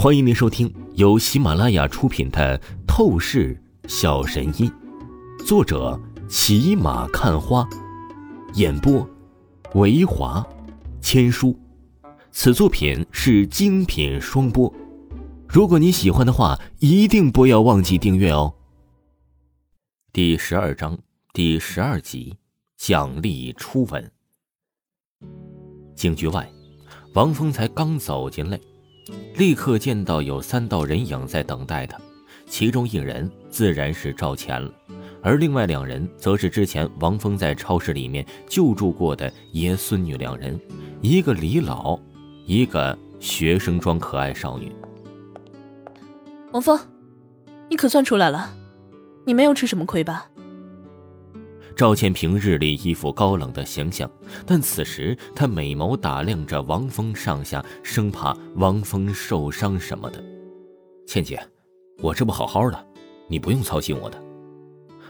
欢迎您收听由喜马拉雅出品的《透视小神医》，作者骑马看花，演播维华千书。此作品是精品双播。如果你喜欢的话，一定不要忘记订阅哦。第十二章第十二集，奖励初吻。警局外，王峰才刚走进来。立刻见到有三道人影在等待他，其中一人自然是赵钱了，而另外两人则是之前王峰在超市里面救助过的爷孙女两人，一个李老，一个学生装可爱少女。王峰，你可算出来了，你没有吃什么亏吧？赵倩平日里一副高冷的形象，但此时她美眸打量着王峰上下，生怕王峰受伤什么的。倩姐，我这不好好的，你不用操心我的。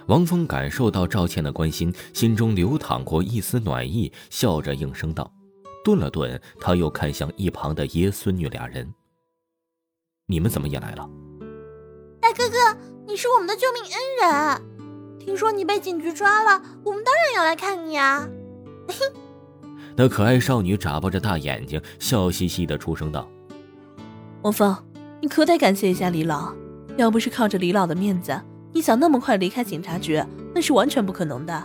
王峰感受到赵倩的关心，心中流淌过一丝暖意，笑着应声道。顿了顿，他又看向一旁的爷孙女俩人：“你们怎么也来了？”大哥哥，你是我们的救命恩人。听说你被警局抓了，我们当然要来看你啊！那可爱少女眨巴着大眼睛，笑嘻嘻的出声道：“王峰，你可得感谢一下李老，要不是靠着李老的面子，你想那么快离开警察局，那是完全不可能的。”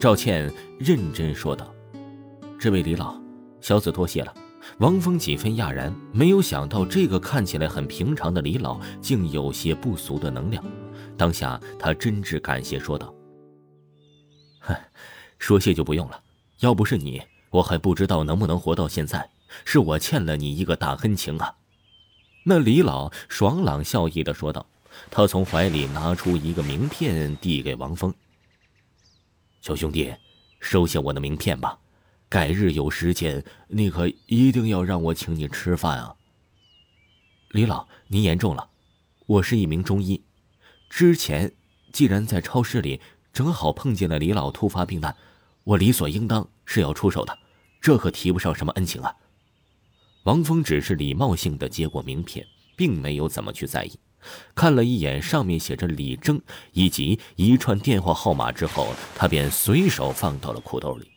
赵倩认真说道：“这位李老，小子多谢了。”王峰几分讶然，没有想到这个看起来很平常的李老，竟有些不俗的能量。当下，他真挚感谢说道：“嗨，说谢就不用了。要不是你，我还不知道能不能活到现在。是我欠了你一个大恩情啊！”那李老爽朗笑意的说道。他从怀里拿出一个名片，递给王峰：“小兄弟，收下我的名片吧。改日有时间，你可一定要让我请你吃饭啊！”李老，您言重了。我是一名中医。之前，既然在超市里正好碰见了李老突发病难，我理所应当是要出手的，这可提不上什么恩情啊。王峰只是礼貌性的接过名片，并没有怎么去在意，看了一眼上面写着李征以及一串电话号码之后，他便随手放到了裤兜里。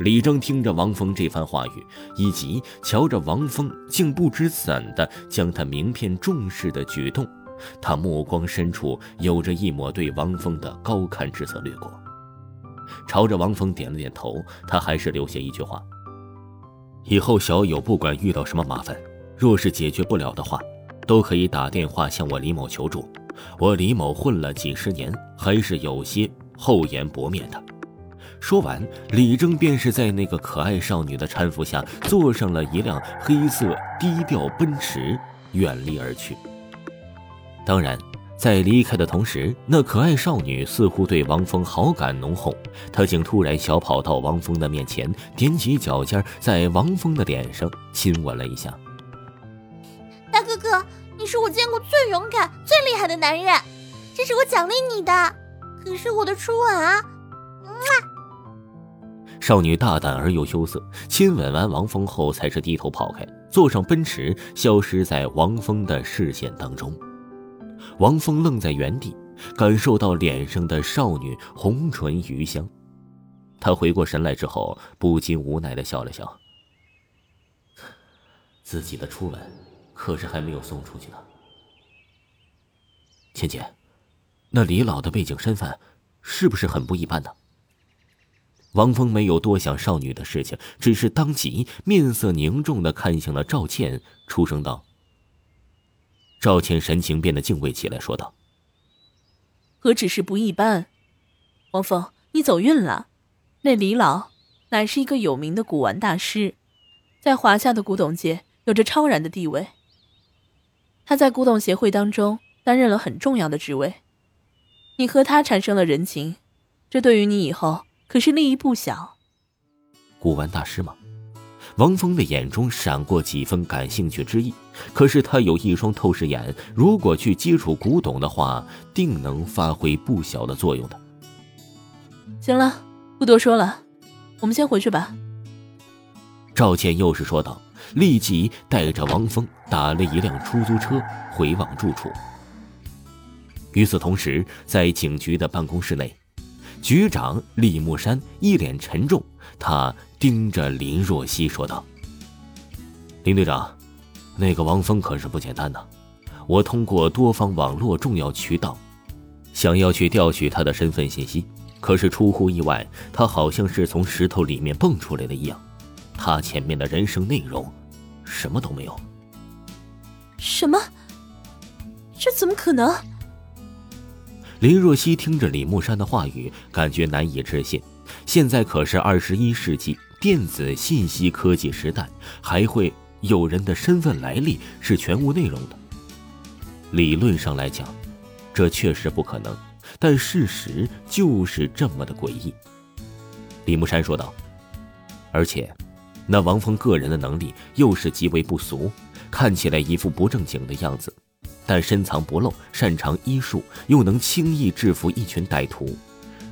李征听着王峰这番话语，以及瞧着王峰竟不知怎的将他名片重视的举动。他目光深处有着一抹对王峰的高看之色掠过，朝着王峰点了点头。他还是留下一句话：“以后小友不管遇到什么麻烦，若是解决不了的话，都可以打电话向我李某求助。我李某混了几十年，还是有些厚颜薄面的。”说完，李征便是在那个可爱少女的搀扶下，坐上了一辆黑色低调奔驰，远离而去。当然，在离开的同时，那可爱少女似乎对王峰好感浓厚，她竟突然小跑到王峰的面前，踮起脚尖，在王峰的脸上亲吻了一下。大哥哥，你是我见过最勇敢、最厉害的男人，这是我奖励你的。可是我的初吻啊！少女大胆而又羞涩，亲吻完王峰后，才是低头跑开，坐上奔驰，消失在王峰的视线当中。王峰愣在原地，感受到脸上的少女红唇余香。他回过神来之后，不禁无奈的笑了笑。自己的初吻，可是还没有送出去呢。倩倩，那李老的背景身份，是不是很不一般呢？王峰没有多想少女的事情，只是当即面色凝重的看向了赵倩，出声道。赵倩神情变得敬畏起来，说道：“何止是不一般，王峰，你走运了。那李老乃是一个有名的古玩大师，在华夏的古董界有着超然的地位。他在古董协会当中担任了很重要的职位。你和他产生了人情，这对于你以后可是利益不小。古玩大师吗？”王峰的眼中闪过几分感兴趣之意，可是他有一双透视眼，如果去接触古董的话，定能发挥不小的作用的。行了，不多说了，我们先回去吧。赵倩又是说道，立即带着王峰打了一辆出租车回往住处。与此同时，在警局的办公室内，局长李木山一脸沉重，他盯着林若曦说道：“林队长，那个王峰可是不简单呐！我通过多方网络重要渠道，想要去调取他的身份信息，可是出乎意外，他好像是从石头里面蹦出来的一样，他前面的人生内容，什么都没有。什么？这怎么可能？”林若曦听着李木山的话语，感觉难以置信。现在可是二十一世纪电子信息科技时代，还会有人的身份来历是全无内容的？理论上来讲，这确实不可能，但事实就是这么的诡异。李木山说道：“而且，那王峰个人的能力又是极为不俗，看起来一副不正经的样子。”但深藏不露，擅长医术，又能轻易制服一群歹徒。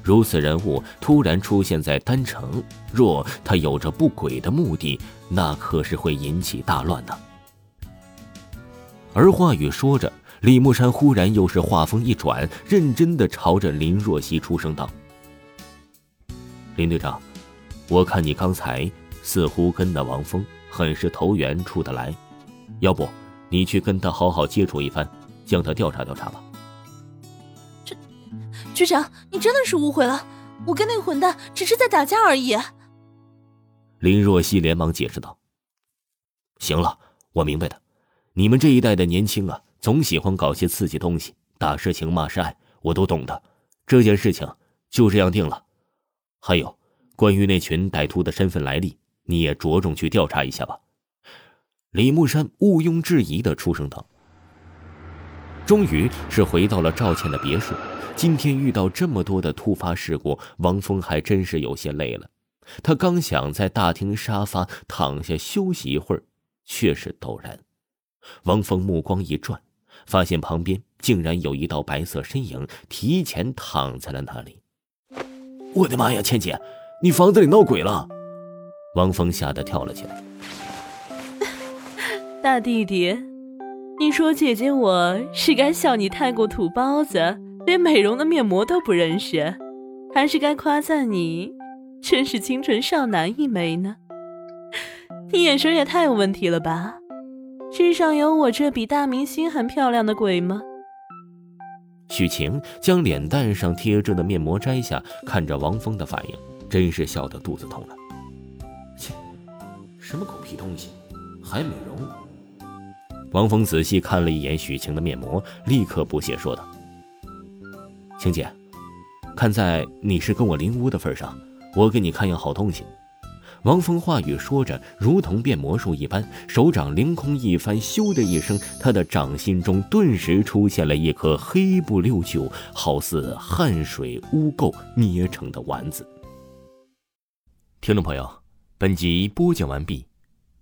如此人物突然出现在丹城，若他有着不轨的目的，那可是会引起大乱的。而话语说着，李木山忽然又是话锋一转，认真的朝着林若曦出声道：“林队长，我看你刚才似乎跟那王峰很是投缘处得来，要不？”你去跟他好好接触一番，将他调查调查吧。局长，你真的是误会了，我跟那个混蛋只是在打架而已。林若曦连忙解释道：“行了，我明白的。你们这一代的年轻啊，总喜欢搞些刺激东西，打是情，骂是爱，我都懂的。这件事情就这样定了。还有，关于那群歹徒的身份来历，你也着重去调查一下吧。”李木山毋庸置疑的出声道：“终于是回到了赵倩的别墅。今天遇到这么多的突发事故，王峰还真是有些累了。他刚想在大厅沙发躺下休息一会儿，却是陡然，王峰目光一转，发现旁边竟然有一道白色身影提前躺在了那里。我的妈呀，倩姐，你房子里闹鬼了！王峰吓得跳了起来。大弟弟，你说姐姐我是该笑你太过土包子，连美容的面膜都不认识，还是该夸赞你真是清纯少男一枚呢？你眼神也太有问题了吧？世上有我这比大明星还漂亮的鬼吗？许晴将脸蛋上贴着的面膜摘下，看着王峰的反应，真是笑得肚子痛了。切，什么狗屁东西，还美容？王峰仔细看了一眼许晴的面膜，立刻不屑说道：“晴姐，看在你是跟我邻屋的份上，我给你看样好东西。”王峰话语说着，如同变魔术一般，手掌凌空一翻，咻的一声，他的掌心中顿时出现了一颗黑不溜秋、好似汗水污垢捏成的丸子。听众朋友，本集播讲完毕，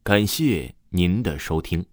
感谢您的收听。